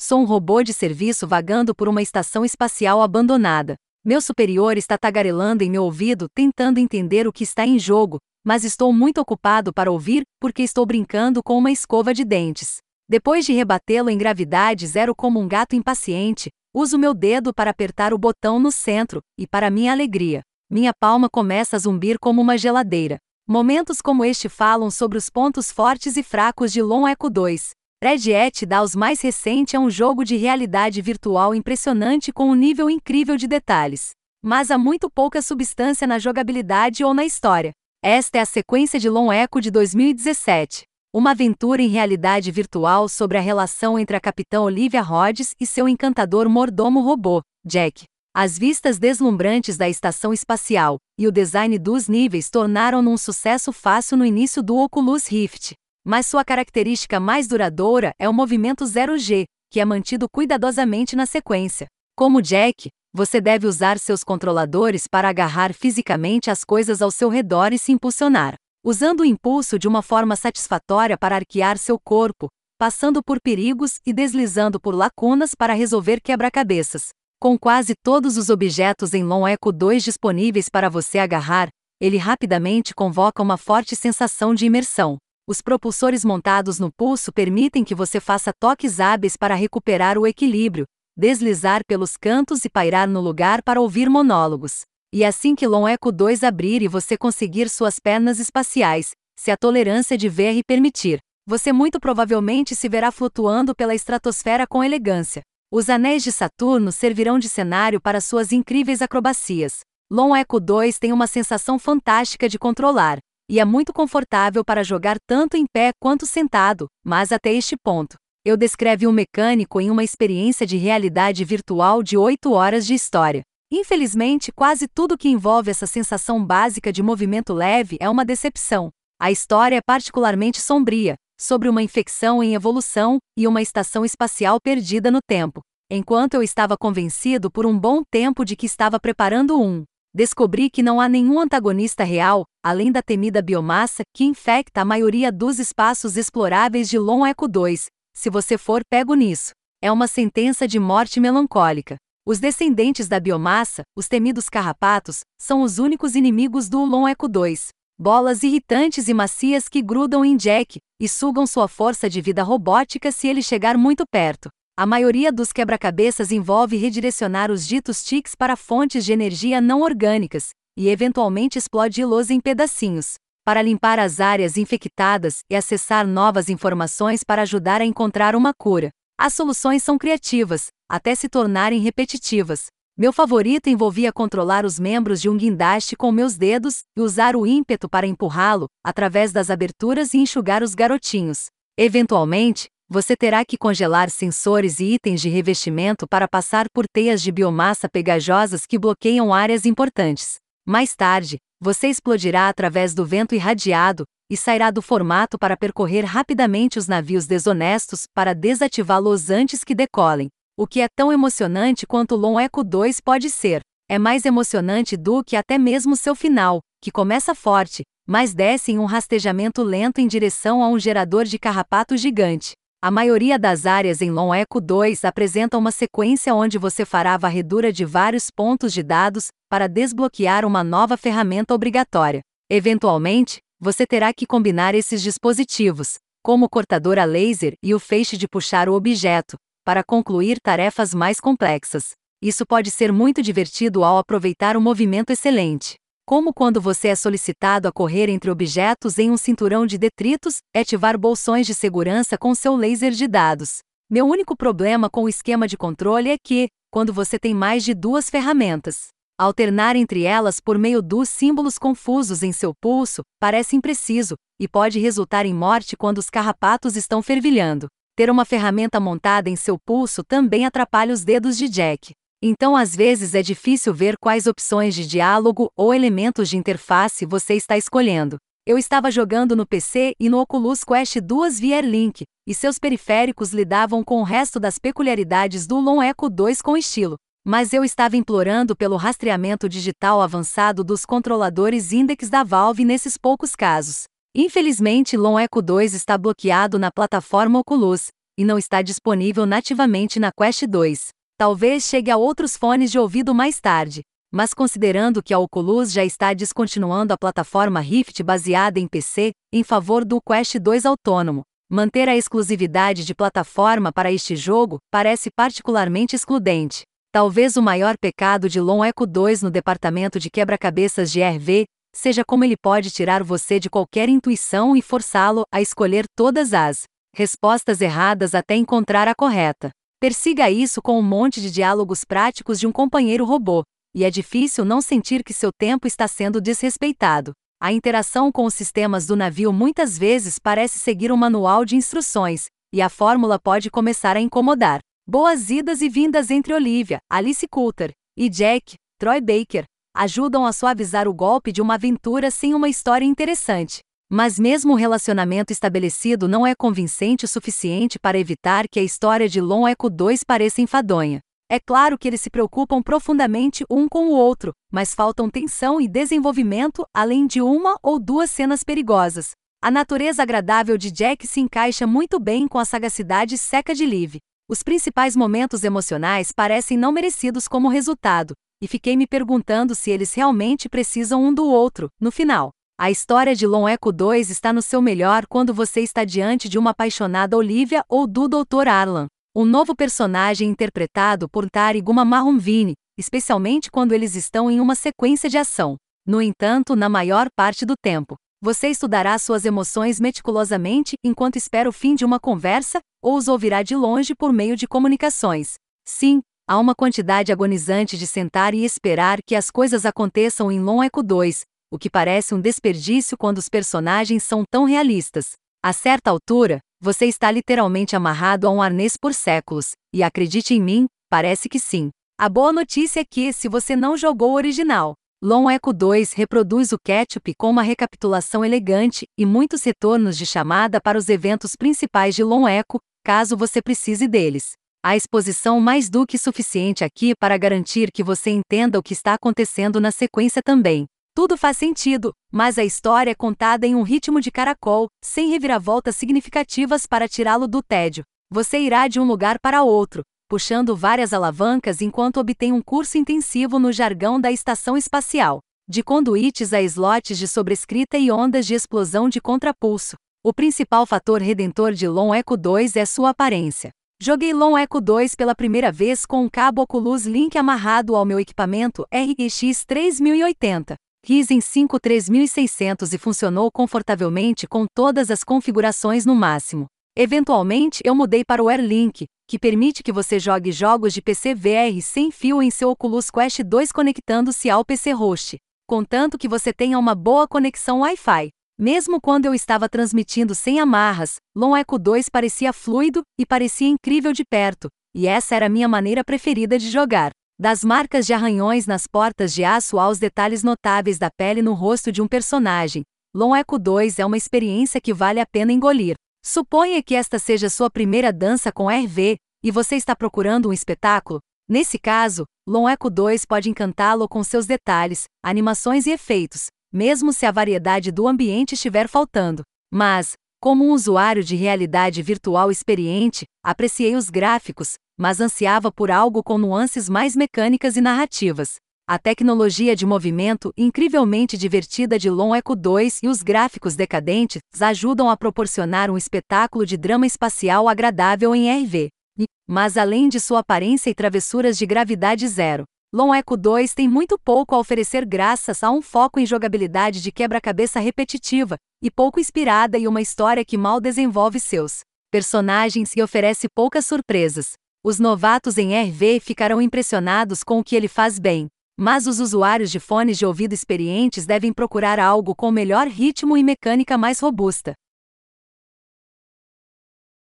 Sou um robô de serviço vagando por uma estação espacial abandonada. Meu superior está tagarelando em meu ouvido tentando entender o que está em jogo, mas estou muito ocupado para ouvir porque estou brincando com uma escova de dentes. Depois de rebatê-lo em gravidade zero como um gato impaciente, uso meu dedo para apertar o botão no centro, e para minha alegria, minha palma começa a zumbir como uma geladeira. Momentos como este falam sobre os pontos fortes e fracos de Lon Echo 2. Red Hat DAOs mais recente é um jogo de realidade virtual impressionante com um nível incrível de detalhes. Mas há muito pouca substância na jogabilidade ou na história. Esta é a sequência de Lon Echo de 2017. Uma aventura em realidade virtual sobre a relação entre a capitã Olivia Rhodes e seu encantador mordomo robô, Jack. As vistas deslumbrantes da estação espacial e o design dos níveis tornaram-no um sucesso fácil no início do Oculus Rift mas sua característica mais duradoura é o movimento 0G, que é mantido cuidadosamente na sequência. Como Jack, você deve usar seus controladores para agarrar fisicamente as coisas ao seu redor e se impulsionar, usando o impulso de uma forma satisfatória para arquear seu corpo, passando por perigos e deslizando por lacunas para resolver quebra-cabeças. Com quase todos os objetos em Long Echo 2 disponíveis para você agarrar, ele rapidamente convoca uma forte sensação de imersão. Os propulsores montados no pulso permitem que você faça toques hábeis para recuperar o equilíbrio, deslizar pelos cantos e pairar no lugar para ouvir monólogos. E assim que Long Echo 2 abrir e você conseguir suas pernas espaciais, se a tolerância de VR permitir, você muito provavelmente se verá flutuando pela estratosfera com elegância. Os anéis de Saturno servirão de cenário para suas incríveis acrobacias. Long Echo 2 tem uma sensação fantástica de controlar, e é muito confortável para jogar tanto em pé quanto sentado, mas até este ponto. Eu descrevi um mecânico em uma experiência de realidade virtual de 8 horas de história. Infelizmente, quase tudo que envolve essa sensação básica de movimento leve é uma decepção. A história é particularmente sombria, sobre uma infecção em evolução e uma estação espacial perdida no tempo. Enquanto eu estava convencido por um bom tempo de que estava preparando um descobri que não há nenhum antagonista real, além da temida biomassa, que infecta a maioria dos espaços exploráveis de Long Echo 2. Se você for pego nisso, é uma sentença de morte melancólica. Os descendentes da biomassa, os temidos carrapatos, são os únicos inimigos do Long Echo 2. Bolas irritantes e macias que grudam em Jack e sugam sua força de vida robótica se ele chegar muito perto. A maioria dos quebra-cabeças envolve redirecionar os ditos tics para fontes de energia não orgânicas, e eventualmente explode-los em pedacinhos, para limpar as áreas infectadas e acessar novas informações para ajudar a encontrar uma cura. As soluções são criativas, até se tornarem repetitivas. Meu favorito envolvia controlar os membros de um guindaste com meus dedos e usar o ímpeto para empurrá-lo, através das aberturas e enxugar os garotinhos. Eventualmente, você terá que congelar sensores e itens de revestimento para passar por teias de biomassa pegajosas que bloqueiam áreas importantes. Mais tarde, você explodirá através do vento irradiado e sairá do formato para percorrer rapidamente os navios desonestos para desativá-los antes que decolem. O que é tão emocionante quanto Long Echo 2 pode ser. É mais emocionante do que até mesmo seu final, que começa forte, mas desce em um rastejamento lento em direção a um gerador de carrapato gigante. A maioria das áreas em Long Echo 2 apresenta uma sequência onde você fará a varredura de vários pontos de dados para desbloquear uma nova ferramenta obrigatória. Eventualmente, você terá que combinar esses dispositivos, como o cortador a laser e o feixe de puxar o objeto, para concluir tarefas mais complexas. Isso pode ser muito divertido ao aproveitar o movimento excelente como quando você é solicitado a correr entre objetos em um cinturão de detritos, e ativar bolsões de segurança com seu laser de dados. Meu único problema com o esquema de controle é que, quando você tem mais de duas ferramentas, alternar entre elas por meio dos símbolos confusos em seu pulso parece impreciso e pode resultar em morte quando os carrapatos estão fervilhando. Ter uma ferramenta montada em seu pulso também atrapalha os dedos de Jack. Então, às vezes é difícil ver quais opções de diálogo ou elementos de interface você está escolhendo. Eu estava jogando no PC e no Oculus Quest 2 via Airlink, e seus periféricos lidavam com o resto das peculiaridades do Long Echo 2 com estilo. Mas eu estava implorando pelo rastreamento digital avançado dos controladores Index da Valve nesses poucos casos. Infelizmente, Long Echo 2 está bloqueado na plataforma Oculus, e não está disponível nativamente na Quest 2. Talvez chegue a outros fones de ouvido mais tarde, mas considerando que a Oculus já está descontinuando a plataforma Rift baseada em PC, em favor do Quest 2 autônomo, manter a exclusividade de plataforma para este jogo parece particularmente excludente. Talvez o maior pecado de Lon Echo 2 no departamento de quebra-cabeças de RV seja como ele pode tirar você de qualquer intuição e forçá-lo a escolher todas as respostas erradas até encontrar a correta. Persiga isso com um monte de diálogos práticos de um companheiro robô, e é difícil não sentir que seu tempo está sendo desrespeitado. A interação com os sistemas do navio muitas vezes parece seguir um manual de instruções, e a fórmula pode começar a incomodar. Boas idas e vindas entre Olivia, Alice Coulter e Jack, Troy Baker, ajudam a suavizar o golpe de uma aventura sem uma história interessante. Mas mesmo o relacionamento estabelecido não é convincente o suficiente para evitar que a história de Lon Echo 2 pareça enfadonha. É claro que eles se preocupam profundamente um com o outro, mas faltam tensão e desenvolvimento além de uma ou duas cenas perigosas. A natureza agradável de Jack se encaixa muito bem com a sagacidade seca de Liv. Os principais momentos emocionais parecem não merecidos como resultado, e fiquei me perguntando se eles realmente precisam um do outro, no final. A história de Lon Echo 2 está no seu melhor quando você está diante de uma apaixonada Olivia ou do Dr. Arlan um novo personagem interpretado por Tari Guma Mahomvini, especialmente quando eles estão em uma sequência de ação. No entanto, na maior parte do tempo, você estudará suas emoções meticulosamente enquanto espera o fim de uma conversa ou os ouvirá de longe por meio de comunicações. Sim, há uma quantidade agonizante de sentar e esperar que as coisas aconteçam em Long Echo 2, o que parece um desperdício quando os personagens são tão realistas. A certa altura, você está literalmente amarrado a um arnês por séculos, e acredite em mim, parece que sim. A boa notícia é que, se você não jogou o original, Long Echo 2 reproduz o Ketchup com uma recapitulação elegante e muitos retornos de chamada para os eventos principais de Long Echo, caso você precise deles. Há exposição mais do que suficiente aqui para garantir que você entenda o que está acontecendo na sequência também. Tudo faz sentido, mas a história é contada em um ritmo de caracol, sem reviravoltas significativas para tirá-lo do tédio. Você irá de um lugar para outro, puxando várias alavancas enquanto obtém um curso intensivo no jargão da estação espacial, de conduítes a slots de sobrescrita e ondas de explosão de contrapulso. O principal fator redentor de Long Echo 2 é sua aparência. Joguei Long Echo 2 pela primeira vez com um cabo Oculus Link amarrado ao meu equipamento RX 3080. Ryzen 5 3600 e funcionou confortavelmente com todas as configurações no máximo. Eventualmente, eu mudei para o AirLink, que permite que você jogue jogos de PC VR sem fio em seu Oculus Quest 2 conectando-se ao PC host, contanto que você tenha uma boa conexão Wi-Fi. Mesmo quando eu estava transmitindo sem amarras, Long Echo 2 parecia fluido e parecia incrível de perto, e essa era a minha maneira preferida de jogar. Das marcas de arranhões nas portas de aço aos detalhes notáveis da pele no rosto de um personagem, Long Echo 2 é uma experiência que vale a pena engolir. Suponha que esta seja sua primeira dança com RV, e você está procurando um espetáculo. Nesse caso, Long Echo 2 pode encantá-lo com seus detalhes, animações e efeitos, mesmo se a variedade do ambiente estiver faltando. Mas, como um usuário de realidade virtual experiente, apreciei os gráficos, mas ansiava por algo com nuances mais mecânicas e narrativas. A tecnologia de movimento incrivelmente divertida de Long Echo 2 e os gráficos decadentes ajudam a proporcionar um espetáculo de drama espacial agradável em RV. Mas além de sua aparência e travessuras de gravidade zero, Long Echo 2 tem muito pouco a oferecer graças a um foco em jogabilidade de quebra-cabeça repetitiva e pouco inspirada e uma história que mal desenvolve seus personagens e oferece poucas surpresas. Os novatos em RV ficarão impressionados com o que ele faz bem, mas os usuários de fones de ouvido experientes devem procurar algo com melhor ritmo e mecânica mais robusta.